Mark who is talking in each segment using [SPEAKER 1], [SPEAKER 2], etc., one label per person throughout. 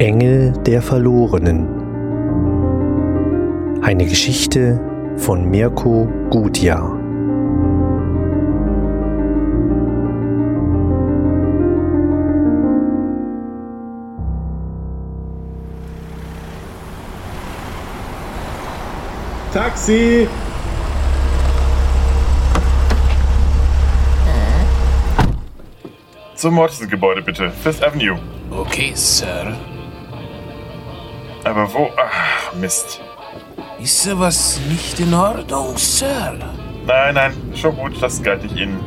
[SPEAKER 1] Engel der Verlorenen. Eine Geschichte von Mirko Gutjahr.
[SPEAKER 2] Taxi!
[SPEAKER 3] Zum Mortensen-Gebäude bitte. Fifth Avenue.
[SPEAKER 4] Okay, Sir.
[SPEAKER 3] Aber wo? Ach, Mist.
[SPEAKER 4] Ist da was nicht in Ordnung, Sir?
[SPEAKER 3] Nein, nein, schon gut, das galt nicht Ihnen.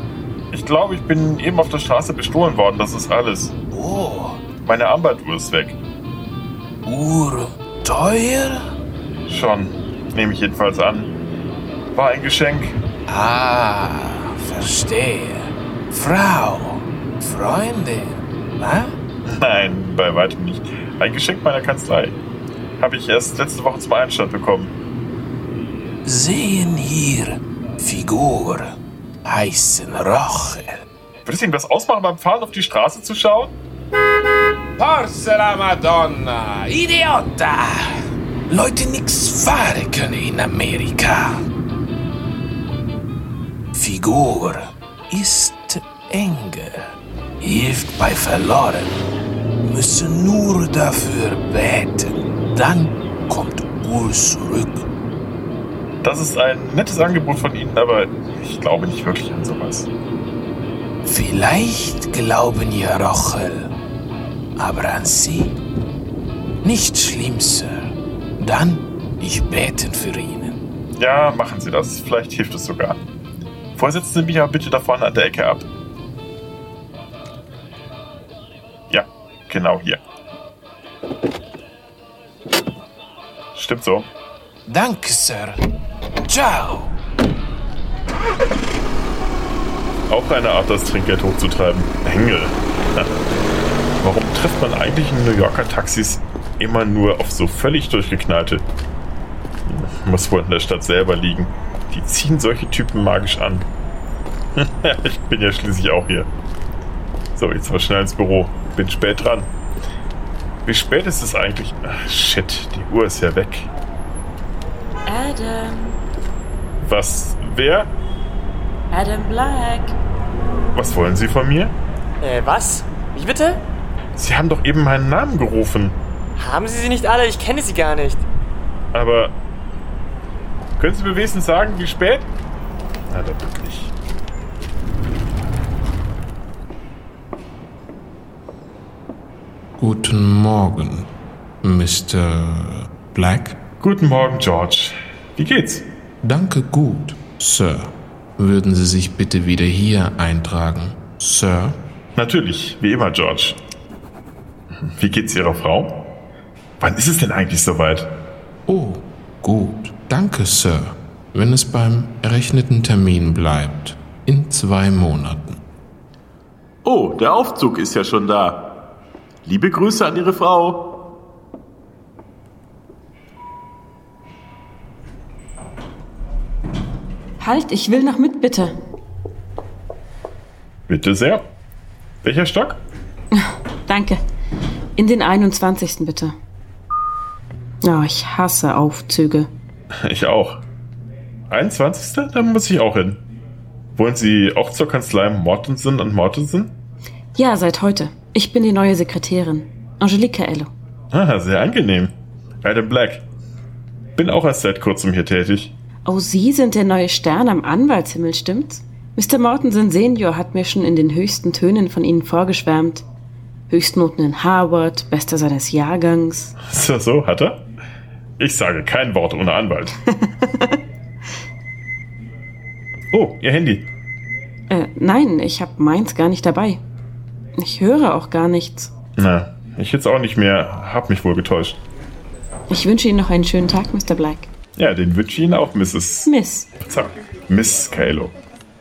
[SPEAKER 3] Ich glaube, ich bin eben auf der Straße bestohlen worden, das ist alles.
[SPEAKER 4] Oh,
[SPEAKER 3] Meine Armbanduhr ist weg.
[SPEAKER 4] Uhr teuer?
[SPEAKER 3] Schon, nehme ich jedenfalls an. War ein Geschenk.
[SPEAKER 4] Ah, verstehe. Frau, Freundin, na?
[SPEAKER 3] Nein, bei weitem nicht. Ein Geschenk meiner Kanzlei. Habe ich erst letzte Woche zum Einstand bekommen.
[SPEAKER 4] Sehen hier Figur, heißen Rochel.
[SPEAKER 3] Wird es Ihnen was ausmachen, beim Fahren auf die Straße zu schauen?
[SPEAKER 4] Forza la Madonna, Idiota! Leute nix fahren können in Amerika. Figur ist Engel, hilft bei Verloren, müssen nur dafür beten, dann kommt Uhr zurück.
[SPEAKER 3] Das ist ein nettes Angebot von Ihnen, aber ich glaube nicht wirklich an sowas.
[SPEAKER 4] Vielleicht glauben ihr Rochel, aber an sie? Nicht schlimm, Sir. Dann ich beten für Ihnen.
[SPEAKER 3] Ja, machen Sie das. Vielleicht hilft es sogar. Sie mich aber bitte da vorne an der Ecke ab. Ja, genau hier. Stimmt so.
[SPEAKER 4] Danke, Sir. Ciao.
[SPEAKER 3] Auch eine Art, das Trinkgeld hochzutreiben. Engel. Warum trifft man eigentlich in New Yorker Taxis immer nur auf so völlig durchgeknallte? Muss wohl in der Stadt selber liegen. Die ziehen solche Typen magisch an. ich bin ja schließlich auch hier. So, jetzt mal schnell ins Büro. Bin spät dran. Wie spät ist es eigentlich? Ach, shit, die Uhr ist ja weg.
[SPEAKER 5] Adam,
[SPEAKER 3] Was? Wer?
[SPEAKER 5] Adam Black.
[SPEAKER 3] Was wollen Sie von mir?
[SPEAKER 6] Äh, was? Wie bitte?
[SPEAKER 3] Sie haben doch eben meinen Namen gerufen.
[SPEAKER 6] Haben Sie sie nicht alle? Ich kenne sie gar nicht.
[SPEAKER 3] Aber können Sie mir wenigstens sagen, wie spät? Na, doch wirklich.
[SPEAKER 7] Guten Morgen, Mr. Black.
[SPEAKER 3] Guten Morgen, George. Wie geht's?
[SPEAKER 7] Danke gut, Sir. Würden Sie sich bitte wieder hier eintragen, Sir?
[SPEAKER 3] Natürlich, wie immer, George. Wie geht's Ihrer Frau? Wann ist es denn eigentlich soweit?
[SPEAKER 7] Oh, gut. Danke, Sir. Wenn es beim errechneten Termin bleibt. In zwei Monaten.
[SPEAKER 2] Oh, der Aufzug ist ja schon da. Liebe Grüße an Ihre Frau.
[SPEAKER 5] Halt, ich will noch mit, bitte.
[SPEAKER 3] Bitte sehr. Welcher Stock?
[SPEAKER 5] Danke. In den 21. bitte. Oh, ich hasse Aufzüge.
[SPEAKER 3] Ich auch. 21. Da muss ich auch hin. Wollen Sie auch zur Kanzlei Mortensen und Mortensen?
[SPEAKER 5] Ja, seit heute. Ich bin die neue Sekretärin. Angelique Ello.
[SPEAKER 3] Ah, sehr angenehm. Adam Black. Bin auch erst seit kurzem hier tätig.
[SPEAKER 5] Oh, Sie sind der neue Stern am Anwaltshimmel, stimmt's? Mr. Mortensen Senior hat mir schon in den höchsten Tönen von Ihnen vorgeschwärmt. Höchstnoten in Harvard, bester seines Jahrgangs.
[SPEAKER 3] Das so? Hat er? Ich sage kein Wort ohne Anwalt. oh, Ihr Handy.
[SPEAKER 5] Äh, nein, ich hab meins gar nicht dabei. Ich höre auch gar nichts.
[SPEAKER 3] Na, ich jetzt auch nicht mehr. Hab mich wohl getäuscht.
[SPEAKER 5] Ich wünsche Ihnen noch einen schönen Tag, Mr. Black.
[SPEAKER 3] Ja, den wünsche ich Ihnen auch, Mrs.
[SPEAKER 5] Miss.
[SPEAKER 3] Zack. Miss Kalo.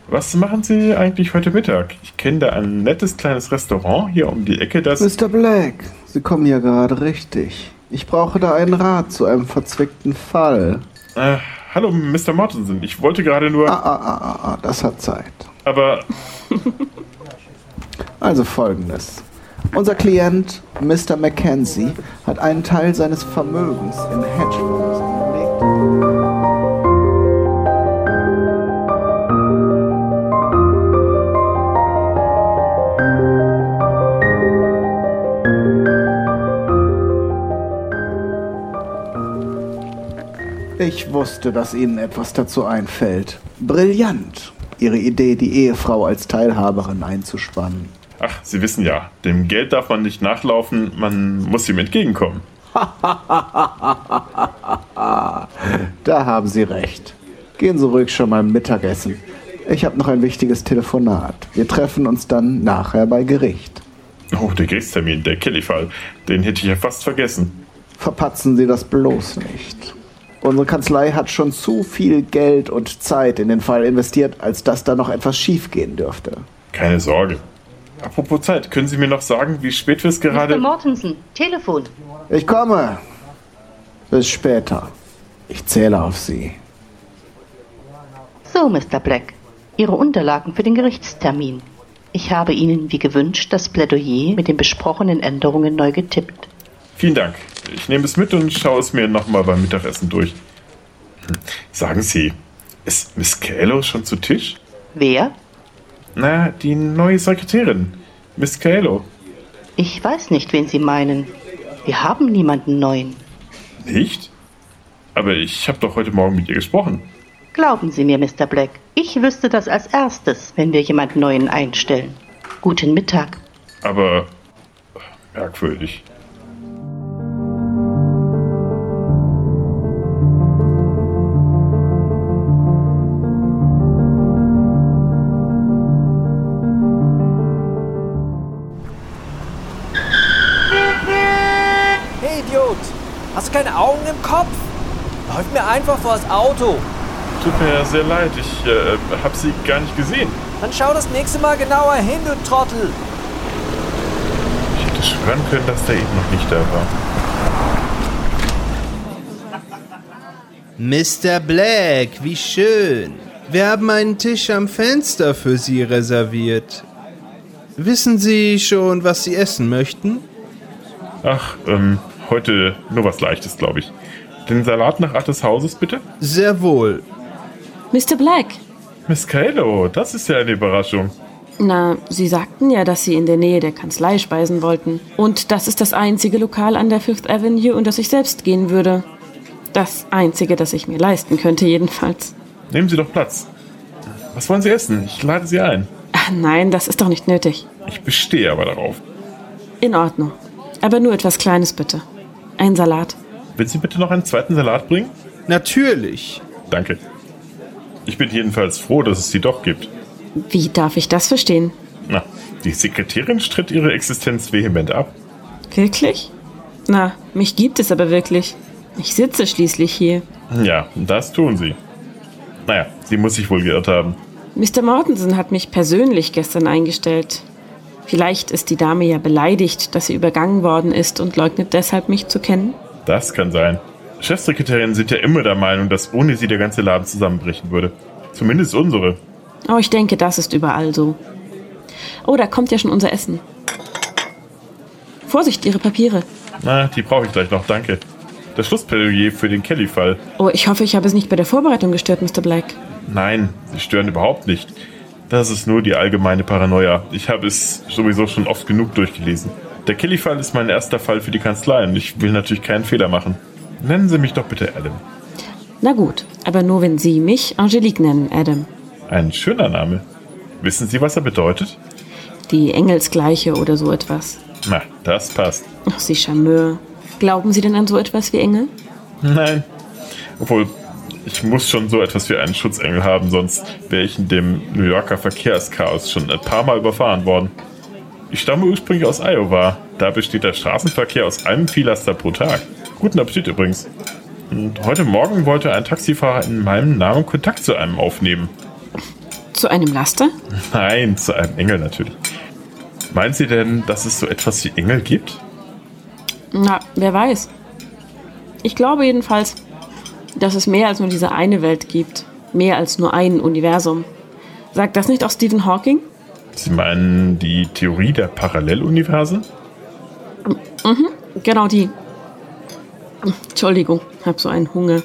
[SPEAKER 3] Was machen Sie eigentlich heute Mittag? Ich kenne da ein nettes kleines Restaurant hier um die Ecke, das...
[SPEAKER 8] Mr. Black, Sie kommen ja gerade richtig. Ich brauche da einen Rat zu einem verzwickten Fall.
[SPEAKER 3] Äh, hallo, Mr. Mortensen. Ich wollte gerade nur...
[SPEAKER 8] Ah, ah, ah, ah, ah, das hat Zeit.
[SPEAKER 3] Aber
[SPEAKER 8] Also folgendes. Unser Klient, Mr. Mackenzie, hat einen Teil seines Vermögens in Hedgefonds angelegt. Ich wusste, dass Ihnen etwas dazu einfällt. Brillant, Ihre Idee, die Ehefrau als Teilhaberin einzuspannen.
[SPEAKER 3] Ach, Sie wissen ja, dem Geld darf man nicht nachlaufen, man muss ihm entgegenkommen.
[SPEAKER 8] Da haben Sie recht. Gehen Sie ruhig schon mal Mittagessen. Ich habe noch ein wichtiges Telefonat. Wir treffen uns dann nachher bei Gericht.
[SPEAKER 3] Oh, der Gerichtstermin, der Kelly-Fall, den hätte ich ja fast vergessen.
[SPEAKER 8] Verpatzen Sie das bloß nicht. Unsere Kanzlei hat schon zu viel Geld und Zeit in den Fall investiert, als dass da noch etwas schiefgehen dürfte.
[SPEAKER 3] Keine Sorge. Apropos Zeit, können Sie mir noch sagen, wie spät wir es gerade...
[SPEAKER 9] Mr. Mortensen, Telefon.
[SPEAKER 8] Ich komme. Bis später. Ich zähle auf Sie.
[SPEAKER 9] So, Mr. Black. Ihre Unterlagen für den Gerichtstermin. Ich habe Ihnen, wie gewünscht, das Plädoyer mit den besprochenen Änderungen neu getippt.
[SPEAKER 3] Vielen Dank. Ich nehme es mit und schaue es mir nochmal beim Mittagessen durch. Hm. Sagen Sie, ist Miss Kaelo schon zu Tisch?
[SPEAKER 9] Wer?
[SPEAKER 3] Na, die neue Sekretärin. Miss Kaelo.
[SPEAKER 9] Ich weiß nicht, wen Sie meinen. Wir haben niemanden neuen.
[SPEAKER 3] Nicht? Aber ich habe doch heute Morgen mit ihr gesprochen.
[SPEAKER 9] Glauben Sie mir, Mr. Black, ich wüsste das als erstes, wenn wir jemanden neuen einstellen. Guten Mittag.
[SPEAKER 3] Aber merkwürdig.
[SPEAKER 10] Hast du keine Augen im Kopf? Läuft mir einfach vor das Auto.
[SPEAKER 3] Tut mir sehr leid, ich äh, habe sie gar nicht gesehen.
[SPEAKER 10] Dann schau das nächste Mal genauer hin, du Trottel.
[SPEAKER 3] Ich hätte schwören können, dass der eben noch nicht da war.
[SPEAKER 11] Mr. Black, wie schön. Wir haben einen Tisch am Fenster für Sie reserviert. Wissen Sie schon, was Sie essen möchten?
[SPEAKER 3] Ach, ähm, heute nur was Leichtes, glaube ich. Den Salat nach Art des Hauses, bitte?
[SPEAKER 11] Sehr wohl.
[SPEAKER 5] Mr. Black.
[SPEAKER 3] Miss Kalo, das ist ja eine Überraschung.
[SPEAKER 5] Na, Sie sagten ja, dass Sie in der Nähe der Kanzlei speisen wollten. Und das ist das einzige Lokal an der Fifth Avenue, in das ich selbst gehen würde. Das einzige, das ich mir leisten könnte, jedenfalls.
[SPEAKER 3] Nehmen Sie doch Platz. Was wollen Sie essen? Ich lade Sie ein.
[SPEAKER 5] Ach, nein, das ist doch nicht nötig.
[SPEAKER 3] Ich bestehe aber darauf.
[SPEAKER 5] In Ordnung. Aber nur etwas Kleines bitte. Ein Salat.
[SPEAKER 3] Willst Sie bitte noch einen zweiten Salat bringen?
[SPEAKER 11] Natürlich.
[SPEAKER 3] Danke. Ich bin jedenfalls froh, dass es sie doch gibt.
[SPEAKER 5] Wie darf ich das verstehen?
[SPEAKER 3] Na, die Sekretärin stritt ihre Existenz vehement ab.
[SPEAKER 5] Wirklich? Na, mich gibt es aber wirklich. Ich sitze schließlich hier.
[SPEAKER 3] Ja, das tun sie. Naja, sie muss sich wohl geirrt haben.
[SPEAKER 5] Mr. Mortensen hat mich persönlich gestern eingestellt. Vielleicht ist die Dame ja beleidigt, dass sie übergangen worden ist und leugnet deshalb, mich zu kennen.
[SPEAKER 3] Das kann sein. Chefsekretärinnen sind ja immer der Meinung, dass ohne sie der ganze Laden zusammenbrechen würde. Zumindest unsere.
[SPEAKER 5] Oh, ich denke, das ist überall so. Oh, da kommt ja schon unser Essen. Vorsicht, Ihre Papiere.
[SPEAKER 3] Na, die brauche ich gleich noch, danke. Das Schlussplädoyer für den Kelly-Fall.
[SPEAKER 5] Oh, ich hoffe, ich habe es nicht bei der Vorbereitung gestört, Mr. Black.
[SPEAKER 3] Nein, sie stören überhaupt nicht. Das ist nur die allgemeine Paranoia. Ich habe es sowieso schon oft genug durchgelesen. Der Kelly-Fall ist mein erster Fall für die Kanzlei und ich will natürlich keinen Fehler machen. Nennen Sie mich doch bitte Adam.
[SPEAKER 5] Na gut, aber nur wenn Sie mich Angelique nennen, Adam.
[SPEAKER 3] Ein schöner Name. Wissen Sie, was er bedeutet?
[SPEAKER 5] Die Engelsgleiche oder so etwas.
[SPEAKER 3] Na, das passt.
[SPEAKER 5] Ach, Sie Charmeur. Glauben Sie denn an so etwas wie Engel?
[SPEAKER 3] Nein. Obwohl, ich muss schon so etwas wie einen Schutzengel haben, sonst wäre ich in dem New Yorker Verkehrschaos schon ein paar Mal überfahren worden. Ich stamme ursprünglich aus Iowa. Da besteht der Straßenverkehr aus einem Viellaster pro Tag. Guten Appetit übrigens. Und heute Morgen wollte ein Taxifahrer in meinem Namen Kontakt zu einem aufnehmen.
[SPEAKER 5] Zu einem Laster?
[SPEAKER 3] Nein, zu einem Engel natürlich. Meinen Sie denn, dass es so etwas wie Engel gibt?
[SPEAKER 5] Na, wer weiß. Ich glaube jedenfalls, dass es mehr als nur diese eine Welt gibt. Mehr als nur ein Universum. Sagt das nicht auch Stephen Hawking?
[SPEAKER 3] Sie meinen die Theorie der Paralleluniversen?
[SPEAKER 5] Mhm, genau die. Entschuldigung, hab so einen Hunger.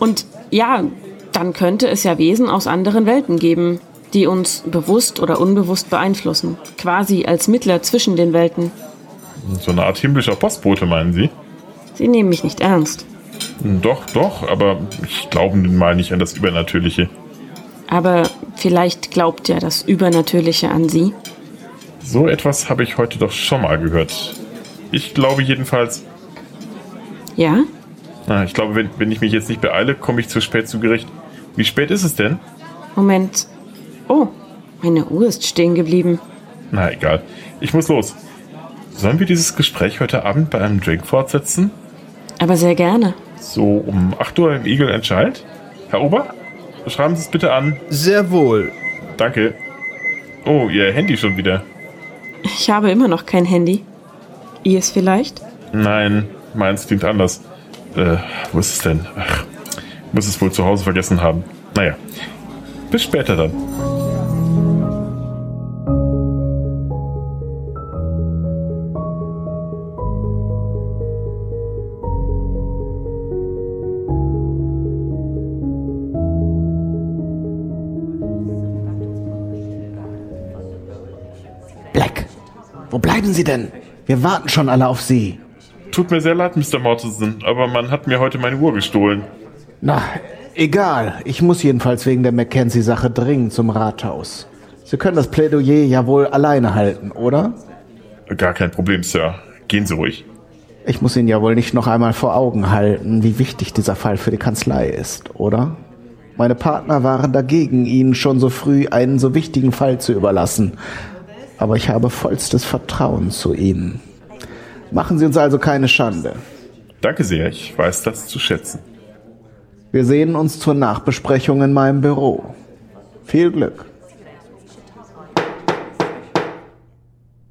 [SPEAKER 5] Und ja, dann könnte es ja Wesen aus anderen Welten geben, die uns bewusst oder unbewusst beeinflussen. Quasi als Mittler zwischen den Welten.
[SPEAKER 3] So eine Art himmlischer Postbote, meinen Sie?
[SPEAKER 5] Sie nehmen mich nicht ernst.
[SPEAKER 3] Doch, doch, aber ich glaube nun mal nicht an das Übernatürliche.
[SPEAKER 5] Aber vielleicht glaubt ja das Übernatürliche an Sie.
[SPEAKER 3] So etwas habe ich heute doch schon mal gehört. Ich glaube jedenfalls.
[SPEAKER 5] Ja?
[SPEAKER 3] Na, ich glaube, wenn, wenn ich mich jetzt nicht beeile, komme ich zu spät zu Gericht. Wie spät ist es denn?
[SPEAKER 5] Moment. Oh, meine Uhr ist stehen geblieben.
[SPEAKER 3] Na egal. Ich muss los. Sollen wir dieses Gespräch heute Abend bei einem Drink fortsetzen?
[SPEAKER 5] Aber sehr gerne.
[SPEAKER 3] So um 8 Uhr im Eagle Entscheid? Herr Ober? Schreiben Sie es bitte an.
[SPEAKER 11] Sehr wohl.
[SPEAKER 3] Danke. Oh, Ihr Handy schon wieder.
[SPEAKER 5] Ich habe immer noch kein Handy. Ihr es vielleicht?
[SPEAKER 3] Nein, meins klingt anders. Äh, wo ist es denn? Ach, muss es wohl zu Hause vergessen haben. Naja, bis später dann.
[SPEAKER 8] Sie denn? Wir warten schon alle auf Sie.
[SPEAKER 3] Tut mir sehr leid, Mr. Mortensen, aber man hat mir heute meine Uhr gestohlen.
[SPEAKER 8] Na, egal. Ich muss jedenfalls wegen der Mackenzie-Sache dringend zum Rathaus. Sie können das Plädoyer ja wohl alleine halten, oder?
[SPEAKER 3] Gar kein Problem, Sir. Gehen Sie ruhig.
[SPEAKER 8] Ich muss Ihnen ja wohl nicht noch einmal vor Augen halten, wie wichtig dieser Fall für die Kanzlei ist, oder? Meine Partner waren dagegen, Ihnen schon so früh einen so wichtigen Fall zu überlassen. Aber ich habe vollstes Vertrauen zu Ihnen. Machen Sie uns also keine Schande.
[SPEAKER 3] Danke sehr, ich weiß das zu schätzen.
[SPEAKER 8] Wir sehen uns zur Nachbesprechung in meinem Büro. Viel Glück.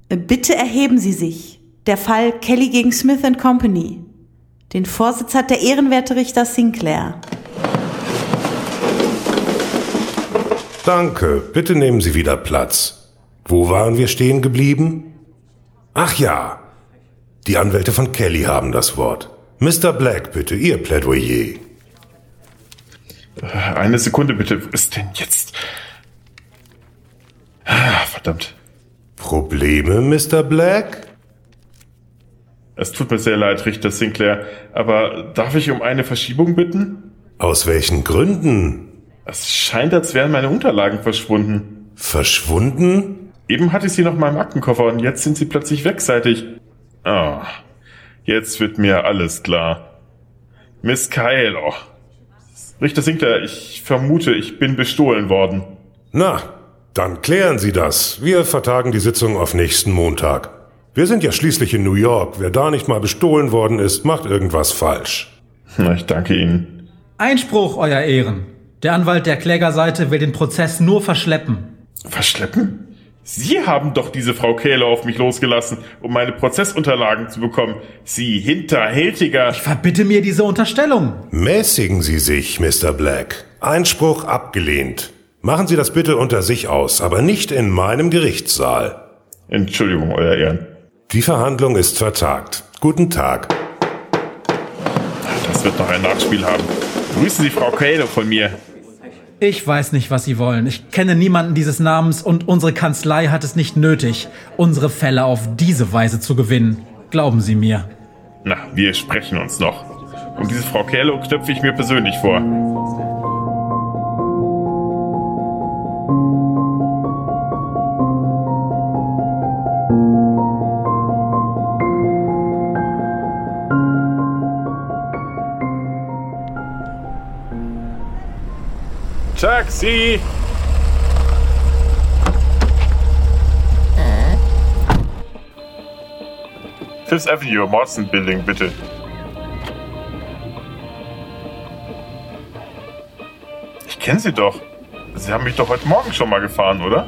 [SPEAKER 12] Bitte erheben Sie sich. Der Fall Kelly gegen Smith Company. Den Vorsitz hat der ehrenwerte Richter Sinclair.
[SPEAKER 13] Danke, bitte nehmen Sie wieder Platz. Wo waren wir stehen geblieben? Ach ja, die Anwälte von Kelly haben das Wort. Mr. Black, bitte, Ihr Plädoyer.
[SPEAKER 3] Eine Sekunde bitte. Was ist denn jetzt? Ah, Verdammt.
[SPEAKER 13] Probleme, Mr. Black?
[SPEAKER 3] Es tut mir sehr leid, Richter Sinclair, aber darf ich um eine Verschiebung bitten?
[SPEAKER 13] Aus welchen Gründen?
[SPEAKER 3] Es scheint, als wären meine Unterlagen verschwunden.
[SPEAKER 13] Verschwunden?
[SPEAKER 3] Eben hatte ich sie noch in meinem Aktenkoffer und jetzt sind sie plötzlich wegseitig. Ah, jetzt wird mir alles klar. Miss Kyle, oh. Richter Sinclair, ich vermute, ich bin bestohlen worden.
[SPEAKER 13] Na, dann klären Sie das. Wir vertagen die Sitzung auf nächsten Montag. Wir sind ja schließlich in New York. Wer da nicht mal bestohlen worden ist, macht irgendwas falsch.
[SPEAKER 3] Na, ich danke Ihnen.
[SPEAKER 14] Einspruch, Euer Ehren. Der Anwalt der Klägerseite will den Prozess nur verschleppen.
[SPEAKER 3] Verschleppen? Sie haben doch diese Frau Kähle auf mich losgelassen, um meine Prozessunterlagen zu bekommen. Sie hinterhältiger.
[SPEAKER 14] Ich verbitte mir diese Unterstellung.
[SPEAKER 13] Mäßigen Sie sich, Mr. Black. Einspruch abgelehnt. Machen Sie das bitte unter sich aus, aber nicht in meinem Gerichtssaal.
[SPEAKER 3] Entschuldigung, Euer Ehren.
[SPEAKER 13] Die Verhandlung ist vertagt. Guten Tag.
[SPEAKER 3] Das wird noch ein Nachspiel haben. Grüßen Sie Frau Kähle von mir.
[SPEAKER 14] Ich weiß nicht, was Sie wollen. Ich kenne niemanden dieses Namens und unsere Kanzlei hat es nicht nötig, unsere Fälle auf diese Weise zu gewinnen. Glauben Sie mir.
[SPEAKER 3] Na, wir sprechen uns noch. Und diese Frau Kähle knöpfe ich mir persönlich vor. Taxi! Fifth Avenue, Morrison Building, bitte. Ich kenne Sie doch. Sie haben mich doch heute Morgen schon mal gefahren, oder?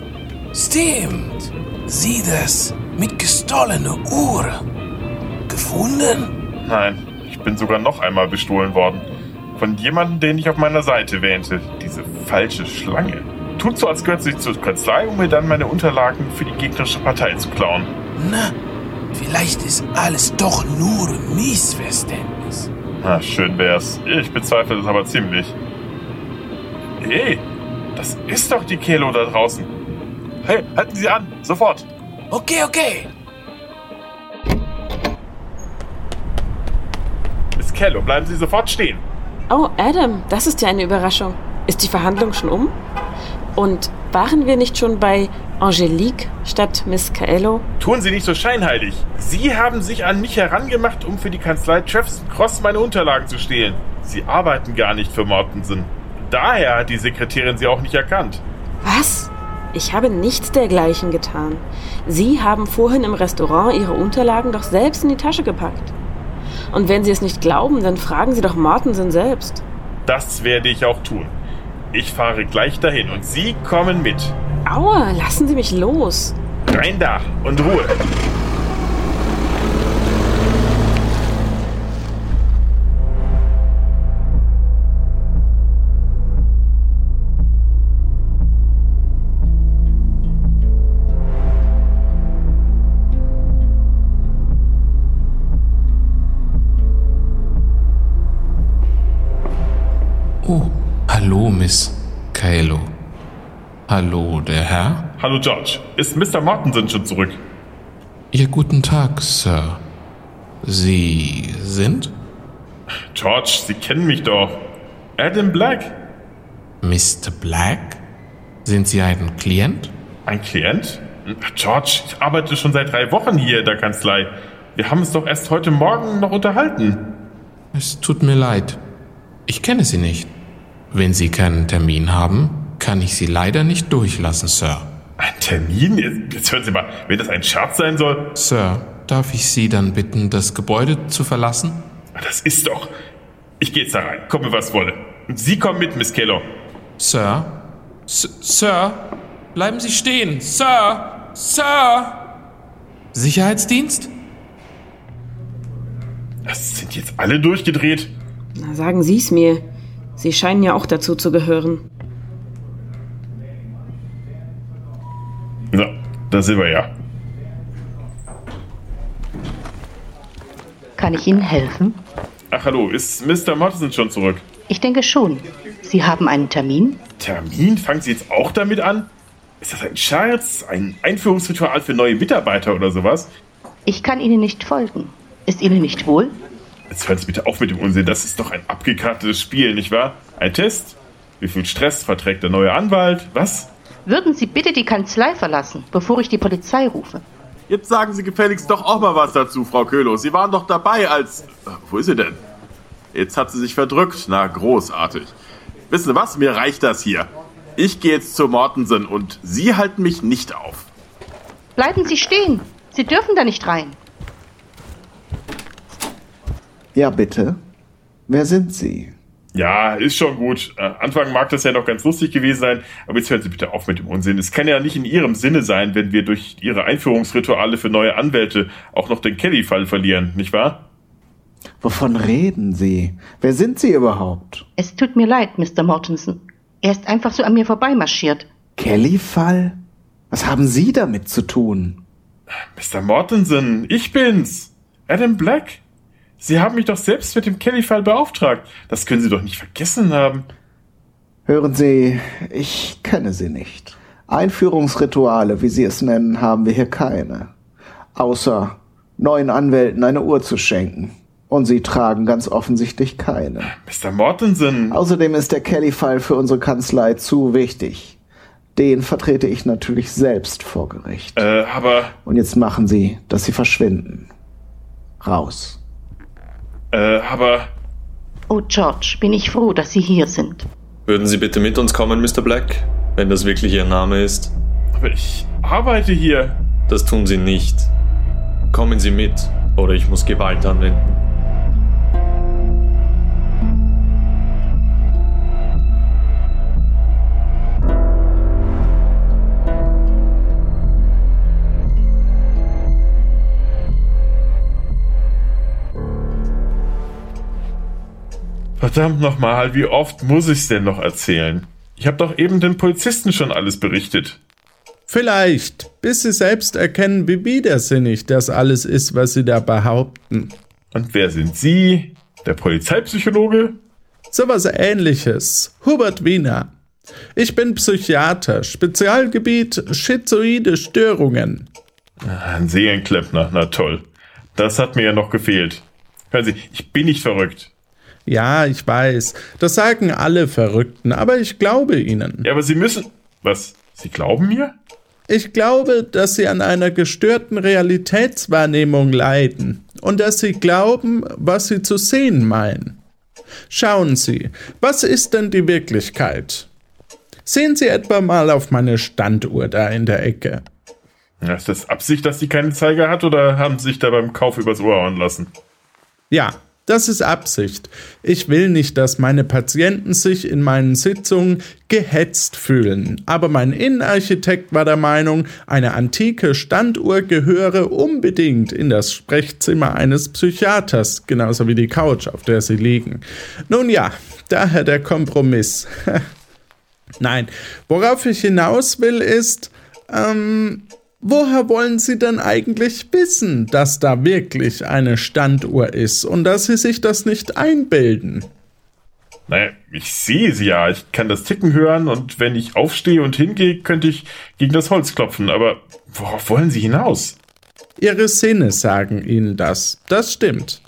[SPEAKER 4] Stimmt. Sieh das. Mit gestohlener Uhr. Gefunden?
[SPEAKER 3] Nein, ich bin sogar noch einmal bestohlen worden. Von jemandem, den ich auf meiner Seite wähnte. Falsche Schlange. Tut so, als gehört sie zur Kanzlei, um mir dann meine Unterlagen für die gegnerische Partei zu klauen.
[SPEAKER 4] Na, Vielleicht ist alles doch nur Missverständnis.
[SPEAKER 3] Na, schön wär's. Ich bezweifle das aber ziemlich. Hey, das ist doch die Kelo da draußen. Hey, halten Sie an, sofort.
[SPEAKER 4] Okay, okay.
[SPEAKER 3] Miss Kello, bleiben Sie sofort stehen.
[SPEAKER 5] Oh, Adam, das ist ja eine Überraschung. Ist die Verhandlung schon um? Und waren wir nicht schon bei Angelique statt Miss Caello?
[SPEAKER 3] Tun Sie nicht so scheinheilig. Sie haben sich an mich herangemacht, um für die Kanzlei Travis Cross meine Unterlagen zu stehlen. Sie arbeiten gar nicht für Mortensen. Daher hat die Sekretärin Sie auch nicht erkannt.
[SPEAKER 5] Was? Ich habe nichts dergleichen getan. Sie haben vorhin im Restaurant Ihre Unterlagen doch selbst in die Tasche gepackt. Und wenn Sie es nicht glauben, dann fragen Sie doch Mortensen selbst.
[SPEAKER 3] Das werde ich auch tun. Ich fahre gleich dahin und Sie kommen mit.
[SPEAKER 5] Aua, lassen Sie mich los.
[SPEAKER 3] Rein da und Ruhe.
[SPEAKER 7] Hallo, Miss Kaelo. Hallo, der Herr?
[SPEAKER 3] Hallo George, ist Mr. Mortensen schon zurück?
[SPEAKER 7] Ihr guten Tag, Sir. Sie sind?
[SPEAKER 3] George, Sie kennen mich doch. Adam Black.
[SPEAKER 7] Mr. Black? Sind Sie ein Klient?
[SPEAKER 3] Ein Klient? George, ich arbeite schon seit drei Wochen hier in der Kanzlei. Wir haben es doch erst heute Morgen noch unterhalten.
[SPEAKER 7] Es tut mir leid. Ich kenne Sie nicht. Wenn Sie keinen Termin haben, kann ich Sie leider nicht durchlassen, Sir.
[SPEAKER 3] Ein Termin? Jetzt, jetzt hören Sie mal, wenn das ein Scherz sein soll.
[SPEAKER 7] Sir, darf ich Sie dann bitten, das Gebäude zu verlassen?
[SPEAKER 3] Das ist doch. Ich gehe jetzt da rein, komme was wolle. Und Sie kommen mit, Miss Keller.
[SPEAKER 7] Sir? S Sir? Bleiben Sie stehen! Sir! Sir! Sicherheitsdienst?
[SPEAKER 3] Das sind jetzt alle durchgedreht.
[SPEAKER 5] Na, sagen Sie es mir. Sie scheinen ja auch dazu zu gehören.
[SPEAKER 3] Na, da sind wir ja.
[SPEAKER 9] Kann ich Ihnen helfen?
[SPEAKER 3] Ach hallo, ist Mr. Mortensen schon zurück?
[SPEAKER 9] Ich denke schon. Sie haben einen Termin?
[SPEAKER 3] Termin? Fangen Sie jetzt auch damit an? Ist das ein Scherz? Ein Einführungsritual für neue Mitarbeiter oder sowas?
[SPEAKER 9] Ich kann Ihnen nicht folgen. Ist Ihnen nicht wohl?
[SPEAKER 3] Jetzt hören Sie bitte auf mit dem Unsinn. Das ist doch ein abgekartetes Spiel, nicht wahr? Ein Test? Wie viel Stress verträgt der neue Anwalt? Was?
[SPEAKER 9] Würden Sie bitte die Kanzlei verlassen, bevor ich die Polizei rufe?
[SPEAKER 2] Jetzt sagen Sie gefälligst doch auch mal was dazu, Frau Köhlo. Sie waren doch dabei, als. Wo ist sie denn? Jetzt hat sie sich verdrückt. Na, großartig. Wissen Sie was? Mir reicht das hier. Ich gehe jetzt zu Mortensen und Sie halten mich nicht auf.
[SPEAKER 9] Bleiben Sie stehen. Sie dürfen da nicht rein.
[SPEAKER 8] Ja, bitte. Wer sind Sie?
[SPEAKER 3] Ja, ist schon gut. Äh, Anfang mag das ja noch ganz lustig gewesen sein, aber jetzt hören Sie bitte auf mit dem Unsinn. Es kann ja nicht in Ihrem Sinne sein, wenn wir durch Ihre Einführungsrituale für neue Anwälte auch noch den Kelly-Fall verlieren, nicht wahr?
[SPEAKER 8] Wovon reden Sie? Wer sind Sie überhaupt?
[SPEAKER 9] Es tut mir leid, Mr. Mortensen. Er ist einfach so an mir vorbeimarschiert.
[SPEAKER 8] Kelly-Fall? Was haben Sie damit zu tun?
[SPEAKER 3] Mr. Mortensen, ich bin's. Adam Black. Sie haben mich doch selbst mit dem Kelly-Fall beauftragt. Das können Sie doch nicht vergessen haben.
[SPEAKER 8] Hören Sie, ich kenne Sie nicht. Einführungsrituale, wie Sie es nennen, haben wir hier keine. Außer neuen Anwälten eine Uhr zu schenken. Und Sie tragen ganz offensichtlich keine.
[SPEAKER 3] Mr. Mortensen.
[SPEAKER 8] Außerdem ist der Kelly-Fall für unsere Kanzlei zu wichtig. Den vertrete ich natürlich selbst vor Gericht.
[SPEAKER 3] Äh, aber.
[SPEAKER 8] Und jetzt machen Sie, dass Sie verschwinden. Raus.
[SPEAKER 3] Äh, aber.
[SPEAKER 9] Oh, George, bin ich froh, dass Sie hier sind.
[SPEAKER 15] Würden Sie bitte mit uns kommen, Mr. Black? Wenn das wirklich Ihr Name ist.
[SPEAKER 3] Aber ich arbeite hier.
[SPEAKER 15] Das tun Sie nicht. Kommen Sie mit, oder ich muss Gewalt anwenden.
[SPEAKER 3] Verdammt nochmal, wie oft muss ich's denn noch erzählen? Ich habe doch eben den Polizisten schon alles berichtet.
[SPEAKER 11] Vielleicht, bis Sie selbst erkennen, wie widersinnig das alles ist, was Sie da behaupten.
[SPEAKER 3] Und wer sind Sie? Der Polizeipsychologe?
[SPEAKER 11] Sowas ähnliches. Hubert Wiener. Ich bin Psychiater, Spezialgebiet schizoide Störungen.
[SPEAKER 3] Ein Seelenklempner, na toll. Das hat mir ja noch gefehlt. Hören Sie, ich bin nicht verrückt.
[SPEAKER 11] Ja, ich weiß. Das sagen alle Verrückten, aber ich glaube ihnen.
[SPEAKER 3] Ja, aber Sie müssen. Was? Sie glauben mir?
[SPEAKER 11] Ich glaube, dass Sie an einer gestörten Realitätswahrnehmung leiden und dass Sie glauben, was Sie zu sehen meinen. Schauen Sie, was ist denn die Wirklichkeit? Sehen Sie etwa mal auf meine Standuhr da in der Ecke.
[SPEAKER 3] Ja, ist das Absicht, dass sie keinen Zeiger hat oder haben sie sich da beim Kauf übers Ohr hauen lassen?
[SPEAKER 11] Ja, das ist Absicht. Ich will nicht, dass meine Patienten sich in meinen Sitzungen gehetzt fühlen. Aber mein Innenarchitekt war der Meinung, eine antike Standuhr gehöre unbedingt in das Sprechzimmer eines Psychiaters, genauso wie die Couch, auf der sie liegen. Nun ja, daher der Kompromiss. Nein, worauf ich hinaus will ist, ähm, Woher wollen Sie denn eigentlich wissen, dass da wirklich eine Standuhr ist und dass Sie sich das nicht einbilden?
[SPEAKER 3] Naja, ich sehe sie ja. Ich kann das Ticken hören und wenn ich aufstehe und hingehe, könnte ich gegen das Holz klopfen. Aber worauf wollen Sie hinaus?
[SPEAKER 11] Ihre Sinne sagen Ihnen das. Das stimmt.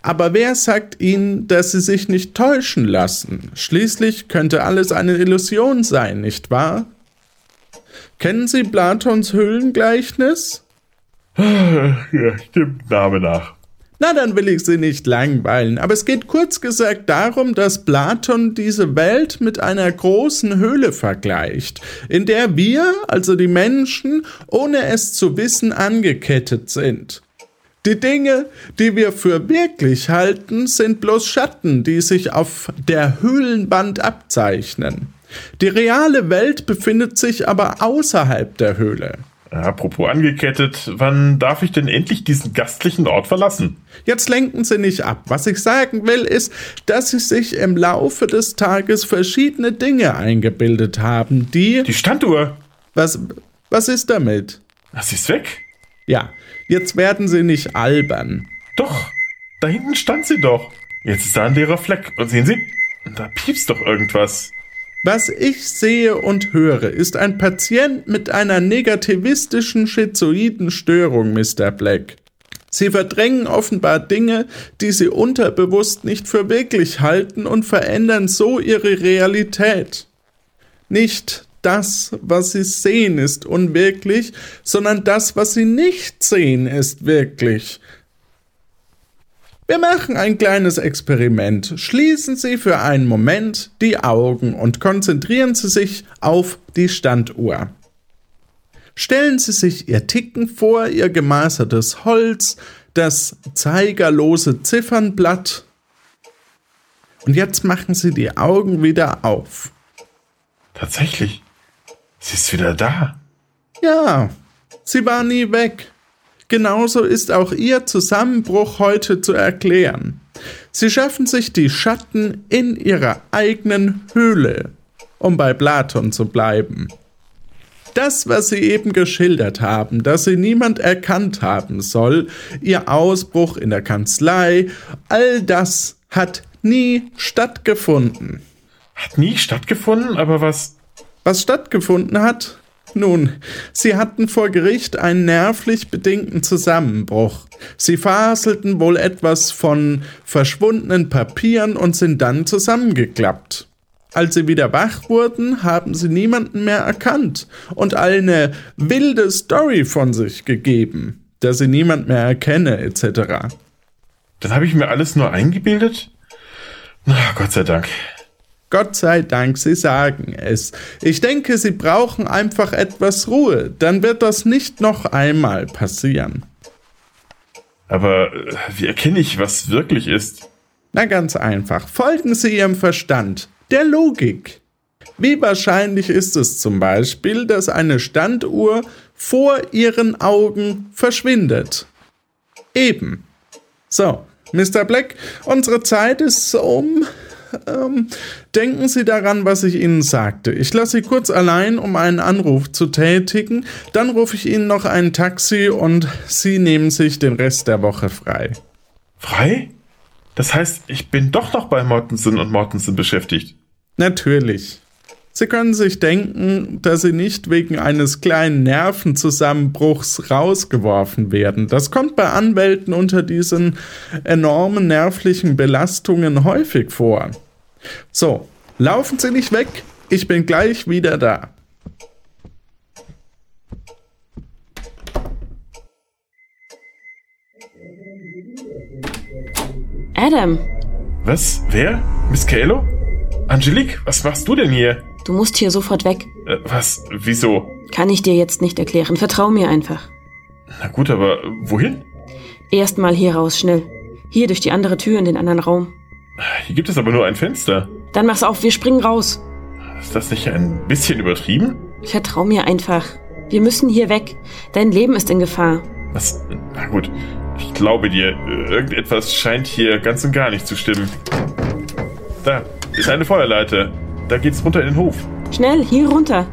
[SPEAKER 11] Aber wer sagt Ihnen, dass Sie sich nicht täuschen lassen? Schließlich könnte alles eine Illusion sein, nicht wahr? Kennen Sie Platons Höhlengleichnis?
[SPEAKER 3] Ja, stimmt, Name nach.
[SPEAKER 11] Na, dann will ich Sie nicht langweilen, aber es geht kurz gesagt darum, dass Platon diese Welt mit einer großen Höhle vergleicht, in der wir, also die Menschen, ohne es zu wissen, angekettet sind. Die Dinge, die wir für wirklich halten, sind bloß Schatten, die sich auf der Höhlenwand abzeichnen. Die reale Welt befindet sich aber außerhalb der Höhle.
[SPEAKER 3] Apropos angekettet, wann darf ich denn endlich diesen gastlichen Ort verlassen?
[SPEAKER 11] Jetzt lenken Sie nicht ab. Was ich sagen will, ist, dass Sie sich im Laufe des Tages verschiedene Dinge eingebildet haben, die.
[SPEAKER 3] Die Standuhr!
[SPEAKER 11] Was, was ist damit?
[SPEAKER 3] Sie ist weg?
[SPEAKER 11] Ja, jetzt werden Sie nicht albern.
[SPEAKER 3] Doch, da hinten stand sie doch. Jetzt ist da ein leerer Fleck. Und sehen Sie, da piepst doch irgendwas.
[SPEAKER 11] Was ich sehe und höre, ist ein Patient mit einer negativistischen schizoiden Störung, Mr. Black. Sie verdrängen offenbar Dinge, die sie unterbewusst nicht für wirklich halten und verändern so ihre Realität. Nicht das, was sie sehen, ist unwirklich, sondern das, was sie nicht sehen, ist wirklich. Wir machen ein kleines Experiment. Schließen Sie für einen Moment die Augen und konzentrieren Sie sich auf die Standuhr. Stellen Sie sich Ihr Ticken vor, Ihr gemasertes Holz, das zeigerlose Ziffernblatt. Und jetzt machen Sie die Augen wieder auf.
[SPEAKER 3] Tatsächlich. Sie ist wieder da.
[SPEAKER 11] Ja, sie war nie weg. Genauso ist auch ihr Zusammenbruch heute zu erklären. Sie schaffen sich die Schatten in ihrer eigenen Höhle, um bei Platon zu bleiben. Das, was Sie eben geschildert haben, dass Sie niemand erkannt haben soll, Ihr Ausbruch in der Kanzlei, all das hat nie stattgefunden.
[SPEAKER 3] Hat nie stattgefunden, aber was.
[SPEAKER 11] Was stattgefunden hat, nun, sie hatten vor Gericht einen nervlich bedingten Zusammenbruch. Sie faselten wohl etwas von verschwundenen Papieren und sind dann zusammengeklappt. Als sie wieder wach wurden, haben sie niemanden mehr erkannt und eine wilde Story von sich gegeben, dass sie niemand mehr erkenne, etc.
[SPEAKER 3] Dann habe ich mir alles nur eingebildet? Na, Gott sei Dank.
[SPEAKER 11] Gott sei Dank, Sie sagen es. Ich denke, Sie brauchen einfach etwas Ruhe, dann wird das nicht noch einmal passieren.
[SPEAKER 3] Aber äh, wie erkenne ich, was wirklich ist?
[SPEAKER 11] Na ganz einfach. Folgen Sie Ihrem Verstand, der Logik. Wie wahrscheinlich ist es zum Beispiel, dass eine Standuhr vor Ihren Augen verschwindet? Eben. So, Mr. Black, unsere Zeit ist um ähm, denken Sie daran, was ich Ihnen sagte. Ich lasse Sie kurz allein, um einen Anruf zu tätigen. Dann rufe ich Ihnen noch ein Taxi und Sie nehmen sich den Rest der Woche frei.
[SPEAKER 3] Frei? Das heißt, ich bin doch noch bei Mortensen und Mortensen beschäftigt.
[SPEAKER 11] Natürlich. Sie können sich denken, dass Sie nicht wegen eines kleinen Nervenzusammenbruchs rausgeworfen werden. Das kommt bei Anwälten unter diesen enormen nervlichen Belastungen häufig vor. So, laufen Sie nicht weg, ich bin gleich wieder da.
[SPEAKER 5] Adam,
[SPEAKER 3] Was? Wer? Miss Kalo? Angelique, was machst du denn hier?
[SPEAKER 5] du musst hier sofort weg.
[SPEAKER 3] Äh, was? Wieso?
[SPEAKER 5] Kann ich dir jetzt nicht erklären. Vertrau mir einfach.
[SPEAKER 3] Na gut, aber wohin?
[SPEAKER 5] Erstmal hier raus, schnell. Hier durch die andere Tür in den anderen Raum.
[SPEAKER 3] Hier gibt es aber nur ein Fenster.
[SPEAKER 5] Dann mach's auf, wir springen raus.
[SPEAKER 3] Ist das nicht ein bisschen übertrieben?
[SPEAKER 5] Vertrau mir einfach. Wir müssen hier weg. Dein Leben ist in Gefahr.
[SPEAKER 3] Was? Na gut, ich glaube dir. Irgendetwas scheint hier ganz und gar nicht zu stimmen. Da ist eine Feuerleiter. Da geht's runter in den Hof.
[SPEAKER 5] Schnell, hier runter.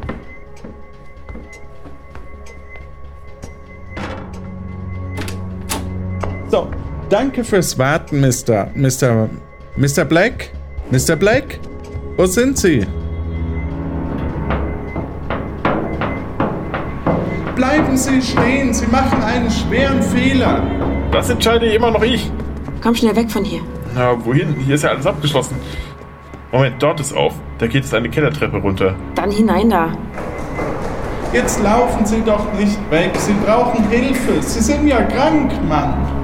[SPEAKER 11] So, danke fürs Warten, Mr. Mr. Mr. Black? Mr. Black? Wo sind Sie? Bleiben Sie stehen, Sie machen einen schweren Fehler.
[SPEAKER 3] Das entscheide immer noch ich.
[SPEAKER 5] Komm schnell weg von hier.
[SPEAKER 3] Na, wohin? Hier ist ja alles abgeschlossen. Moment, dort ist auf. Da geht es eine Kellertreppe runter.
[SPEAKER 5] Dann hinein da.
[SPEAKER 11] Jetzt laufen Sie doch nicht weg. Sie brauchen Hilfe. Sie sind ja krank, Mann.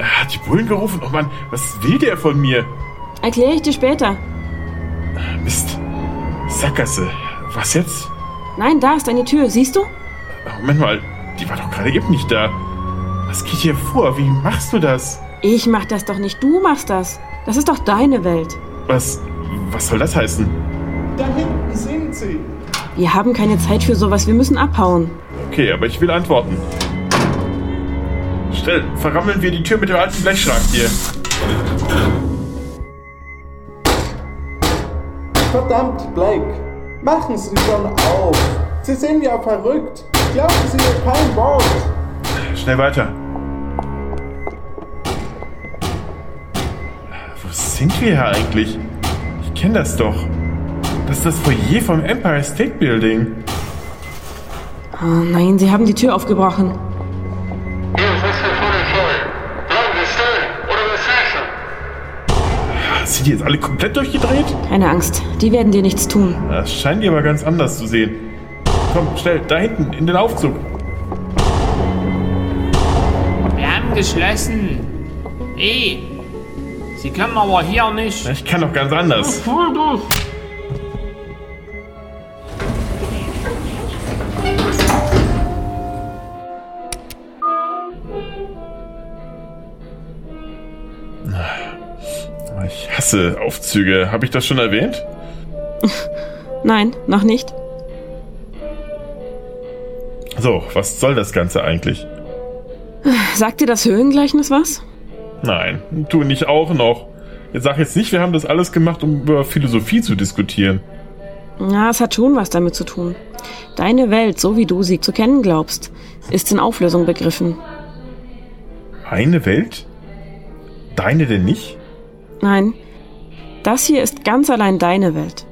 [SPEAKER 3] Er hat die Bullen gerufen. Oh Mann, was will der von mir?
[SPEAKER 5] Erkläre ich dir später.
[SPEAKER 3] Mist. Sackgasse. Was jetzt?
[SPEAKER 5] Nein, da ist eine Tür. Siehst du?
[SPEAKER 3] Moment mal, die war doch gerade eben nicht da. Was geht hier vor? Wie machst du das?
[SPEAKER 5] Ich mach das doch nicht. Du machst das. Das ist doch deine Welt.
[SPEAKER 3] Was, was soll das heißen?
[SPEAKER 11] Da hinten sind Sie.
[SPEAKER 5] Wir haben keine Zeit für sowas. Wir müssen abhauen.
[SPEAKER 3] Okay, aber ich will antworten. Schnell, verrammeln wir die Tür mit dem alten Blechschrank hier.
[SPEAKER 11] Verdammt, Blake. Machen Sie schon auf. Sie sind ja verrückt. Glauben Sie mir kein Wort.
[SPEAKER 3] Schnell weiter. Wo sind wir hier eigentlich? Ich kenne das doch. Das ist das Foyer vom Empire State Building.
[SPEAKER 5] Oh nein, sie haben die Tür aufgebrochen.
[SPEAKER 3] Die jetzt alle komplett durchgedreht?
[SPEAKER 5] Keine Angst, die werden dir nichts tun.
[SPEAKER 3] Das scheint die aber ganz anders zu sehen. Komm, schnell, da hinten, in den Aufzug.
[SPEAKER 16] Wir haben geschlossen. Hey, Sie können aber hier nicht.
[SPEAKER 3] Ich kann doch ganz anders. Ich hasse Aufzüge. Habe ich das schon erwähnt?
[SPEAKER 5] Nein, noch nicht.
[SPEAKER 3] So, was soll das Ganze eigentlich?
[SPEAKER 5] Sagt dir das Höhlengleichnis was?
[SPEAKER 3] Nein, du nicht auch noch. Jetzt sag jetzt nicht, wir haben das alles gemacht, um über Philosophie zu diskutieren.
[SPEAKER 5] Ja, es hat schon was damit zu tun. Deine Welt, so wie du sie zu kennen glaubst, ist in Auflösung begriffen.
[SPEAKER 3] Meine Welt? Deine denn nicht?
[SPEAKER 5] Nein, das hier ist ganz allein deine Welt.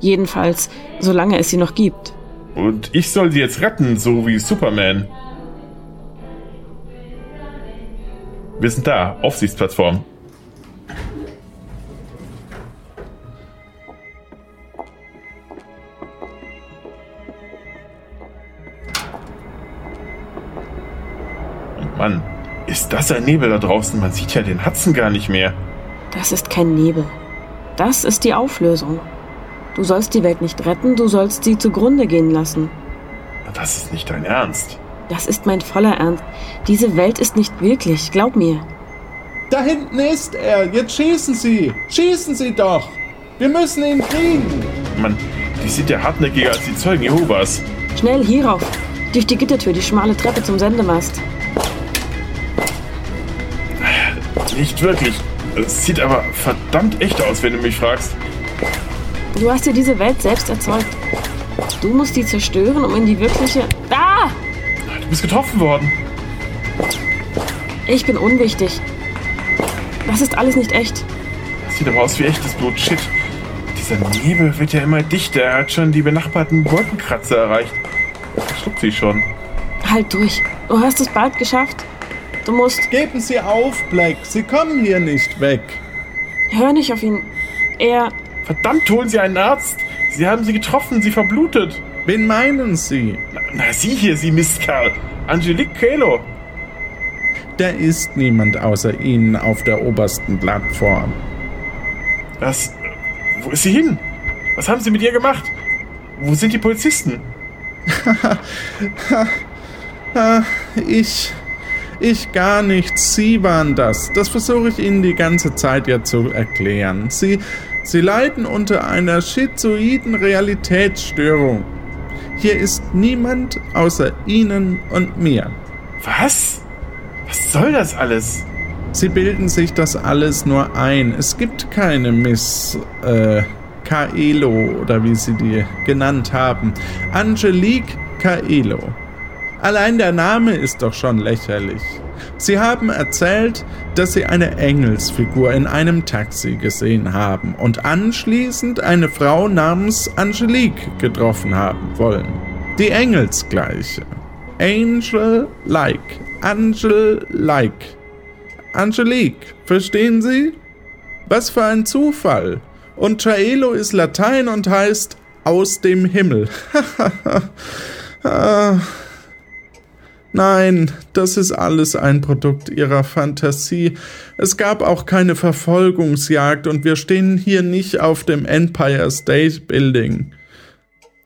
[SPEAKER 5] Jedenfalls, solange es sie noch gibt.
[SPEAKER 3] Und ich soll sie jetzt retten, so wie Superman. Wir sind da, Aufsichtsplattform. Mann, ist das ein Nebel da draußen? Man sieht ja den Hudson gar nicht mehr.
[SPEAKER 5] Das ist kein Nebel. Das ist die Auflösung. Du sollst die Welt nicht retten, du sollst sie zugrunde gehen lassen.
[SPEAKER 3] Das ist nicht dein Ernst.
[SPEAKER 5] Das ist mein voller Ernst. Diese Welt ist nicht wirklich, glaub mir.
[SPEAKER 11] Da hinten ist er. Jetzt schießen Sie. Schießen Sie doch. Wir müssen ihn kriegen.
[SPEAKER 3] Mann, die sind ja hartnäckiger als die Zeugen Jehovas.
[SPEAKER 5] Schnell hierauf. Durch die Gittertür, die schmale Treppe zum Sendemast.
[SPEAKER 3] Nicht wirklich. Es sieht aber verdammt echt aus, wenn du mich fragst.
[SPEAKER 5] Du hast dir diese Welt selbst erzeugt. Du musst die zerstören, um in die wirkliche... Ah!
[SPEAKER 3] Du bist getroffen worden.
[SPEAKER 5] Ich bin unwichtig. Das ist alles nicht echt.
[SPEAKER 3] Das sieht aber aus wie echtes Blut. Shit. Dieser Nebel wird ja immer dichter. Er hat schon die benachbarten Wolkenkratzer erreicht. Schluckt sie schon.
[SPEAKER 5] Halt durch. Du hast es bald geschafft. Du musst.
[SPEAKER 11] Geben Sie auf, Black. Sie kommen hier nicht weg.
[SPEAKER 5] Hör nicht auf ihn. Er.
[SPEAKER 3] Verdammt, holen Sie einen Arzt. Sie haben sie getroffen. Sie verblutet.
[SPEAKER 11] Wen meinen Sie?
[SPEAKER 3] Na, na Sie hier, Sie Mistkerl. Angelique Kelo.
[SPEAKER 11] Da ist niemand außer Ihnen auf der obersten Plattform.
[SPEAKER 3] Was? Wo ist sie hin? Was haben Sie mit ihr gemacht? Wo sind die Polizisten?
[SPEAKER 11] ich. Ich gar nichts. Sie waren das. Das versuche ich Ihnen die ganze Zeit ja zu erklären. Sie, Sie leiden unter einer schizoiden Realitätsstörung. Hier ist niemand außer Ihnen und mir.
[SPEAKER 3] Was? Was soll das alles?
[SPEAKER 11] Sie bilden sich das alles nur ein. Es gibt keine Miss äh, Kaelo oder wie Sie die genannt haben. Angelique Kaelo. Allein der Name ist doch schon lächerlich. Sie haben erzählt, dass Sie eine Engelsfigur in einem Taxi gesehen haben und anschließend eine Frau namens Angelique getroffen haben wollen. Die Engelsgleiche. Angel-like. Angel-like. Angelique, verstehen Sie? Was für ein Zufall. Und Chaelo ist Latein und heißt aus dem Himmel. ah. Nein, das ist alles ein Produkt ihrer Fantasie. Es gab auch keine Verfolgungsjagd und wir stehen hier nicht auf dem Empire State Building.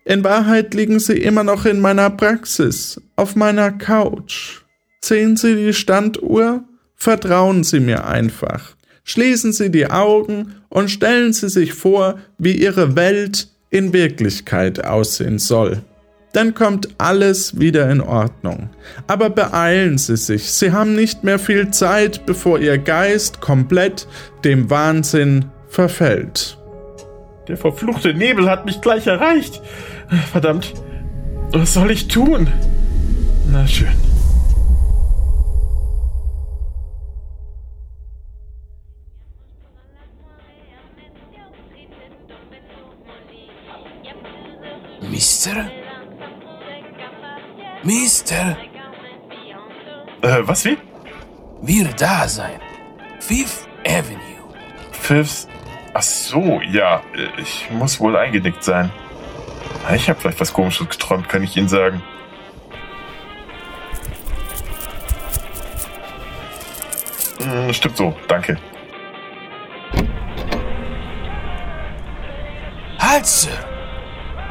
[SPEAKER 11] In Wahrheit liegen sie immer noch in meiner Praxis, auf meiner Couch. Sehen Sie die Standuhr? Vertrauen Sie mir einfach. Schließen Sie die Augen und stellen Sie sich vor, wie Ihre Welt in Wirklichkeit aussehen soll dann kommt alles wieder in Ordnung. Aber beeilen Sie sich, Sie haben nicht mehr viel Zeit, bevor Ihr Geist komplett dem Wahnsinn verfällt.
[SPEAKER 3] Der verfluchte Nebel hat mich gleich erreicht. Verdammt, was soll ich tun? Na schön.
[SPEAKER 4] Mister? Mister?
[SPEAKER 3] Äh, was wie?
[SPEAKER 4] Wir da sein. Fifth Avenue.
[SPEAKER 3] Fifth? Ach so, ja. Ich muss wohl eingenickt sein. Ich habe vielleicht was Komisches geträumt, kann ich Ihnen sagen. Hm, stimmt so, danke.
[SPEAKER 4] Halt, Sir!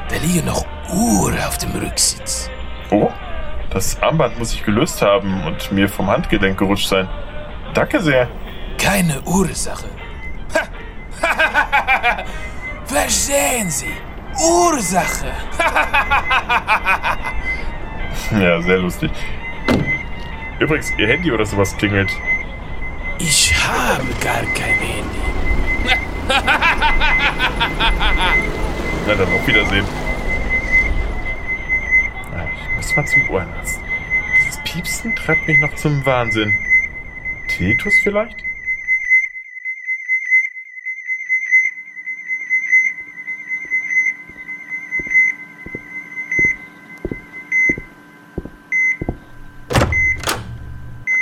[SPEAKER 4] Da liegen noch Uhren auf dem Rücksitz.
[SPEAKER 3] Oh, das Armband muss ich gelöst haben und mir vom Handgelenk gerutscht sein. Danke sehr.
[SPEAKER 4] Keine Ursache. Verstehen Sie? Ursache.
[SPEAKER 3] ja, sehr lustig. Übrigens, Ihr Handy oder sowas klingelt.
[SPEAKER 4] Ich habe gar kein Handy.
[SPEAKER 3] Na dann, auf Wiedersehen. Muss mal zum Ohrenarzt. Dieses Piepsen treibt mich noch zum Wahnsinn. Tinnitus vielleicht?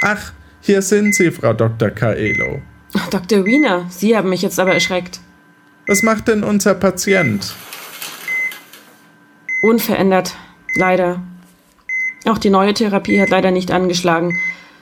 [SPEAKER 11] Ach, hier sind Sie, Frau Dr. Kaelo.
[SPEAKER 5] Dr. Wiener, Sie haben mich jetzt aber erschreckt.
[SPEAKER 11] Was macht denn unser Patient?
[SPEAKER 5] Unverändert, leider. Auch die neue Therapie hat leider nicht angeschlagen,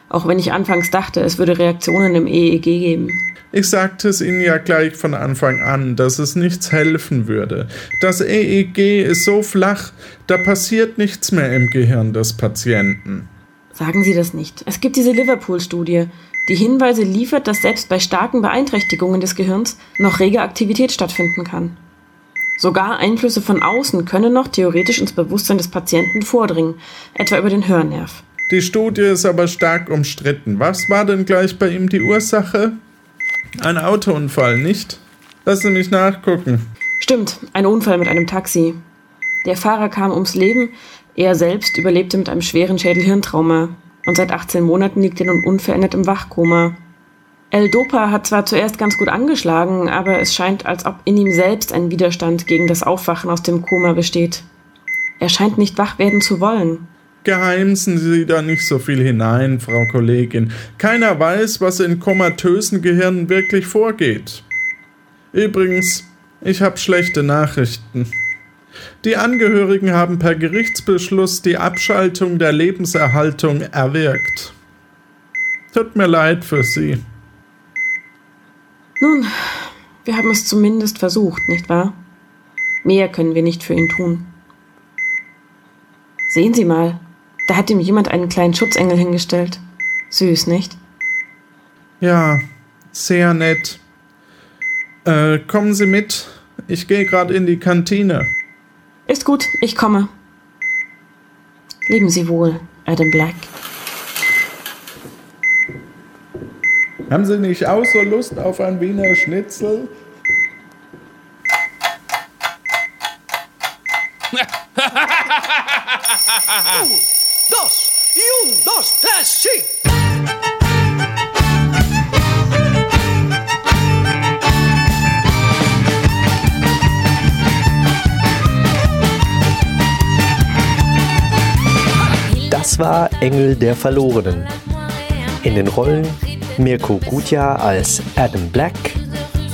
[SPEAKER 5] auch wenn ich anfangs dachte, es würde Reaktionen im EEG geben.
[SPEAKER 11] Ich sagte es Ihnen ja gleich von Anfang an, dass es nichts helfen würde. Das EEG ist so flach, da passiert nichts mehr im Gehirn des Patienten.
[SPEAKER 5] Sagen Sie das nicht. Es gibt diese Liverpool-Studie, die Hinweise liefert, dass selbst bei starken Beeinträchtigungen des Gehirns noch rege Aktivität stattfinden kann. Sogar Einflüsse von außen können noch theoretisch ins Bewusstsein des Patienten vordringen, etwa über den Hörnerv.
[SPEAKER 11] Die Studie ist aber stark umstritten. Was war denn gleich bei ihm die Ursache? Ein Autounfall, nicht? Lass Sie mich nachgucken.
[SPEAKER 5] Stimmt, ein Unfall mit einem Taxi. Der Fahrer kam ums Leben, er selbst überlebte mit einem schweren Schädelhirntrauma und seit 18 Monaten liegt er nun unverändert im Wachkoma. El Dopa hat zwar zuerst ganz gut angeschlagen, aber es scheint, als ob in ihm selbst ein Widerstand gegen das Aufwachen aus dem Koma besteht. Er scheint nicht wach werden zu wollen.
[SPEAKER 11] Geheimsen Sie da nicht so viel hinein, Frau Kollegin. Keiner weiß, was in komatösen Gehirnen wirklich vorgeht. Übrigens, ich habe schlechte Nachrichten. Die Angehörigen haben per Gerichtsbeschluss die Abschaltung der Lebenserhaltung erwirkt. Tut mir leid für Sie.
[SPEAKER 5] Nun, wir haben es zumindest versucht, nicht wahr? Mehr können wir nicht für ihn tun. Sehen Sie mal, da hat ihm jemand einen kleinen Schutzengel hingestellt. Süß, nicht?
[SPEAKER 11] Ja, sehr nett. Äh, kommen Sie mit. Ich gehe gerade in die Kantine.
[SPEAKER 5] Ist gut, ich komme. Leben Sie wohl, Adam Black.
[SPEAKER 11] Haben Sie nicht auch so Lust auf ein Wiener Schnitzel?
[SPEAKER 10] Un, dos, y un, dos, tres, sí.
[SPEAKER 1] Das war Engel der Verlorenen. In den Rollen Mirko Gutjahr als Adam Black,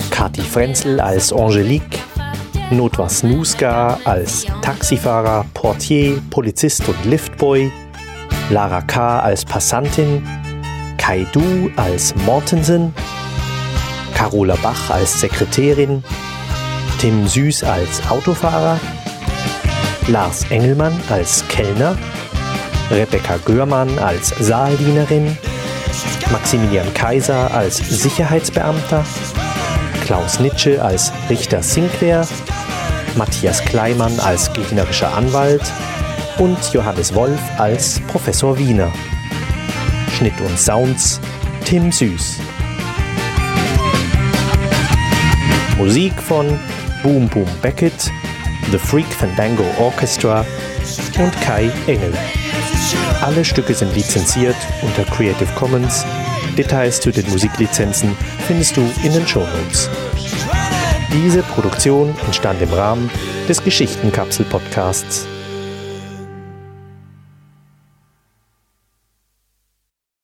[SPEAKER 1] Kati Frenzel als Angelique, Notwa Snuska als Taxifahrer, Portier, Polizist und Liftboy, Lara K. als Passantin, Kai Du als Mortensen, Carola Bach als Sekretärin, Tim Süß als Autofahrer, Lars Engelmann als Kellner, Rebecca Görmann als Saaldienerin, Maximilian Kaiser als Sicherheitsbeamter, Klaus Nitsche als Richter Sinclair, Matthias Kleimann als gegnerischer Anwalt und Johannes Wolf als Professor Wiener. Schnitt und Sounds Tim Süß. Musik von Boom Boom Beckett, The Freak Fandango Orchestra und Kai Engel. Alle Stücke sind lizenziert unter Creative Commons. Details zu den Musiklizenzen findest du in den Shownotes. Diese Produktion entstand im Rahmen des Geschichtenkapsel-Podcasts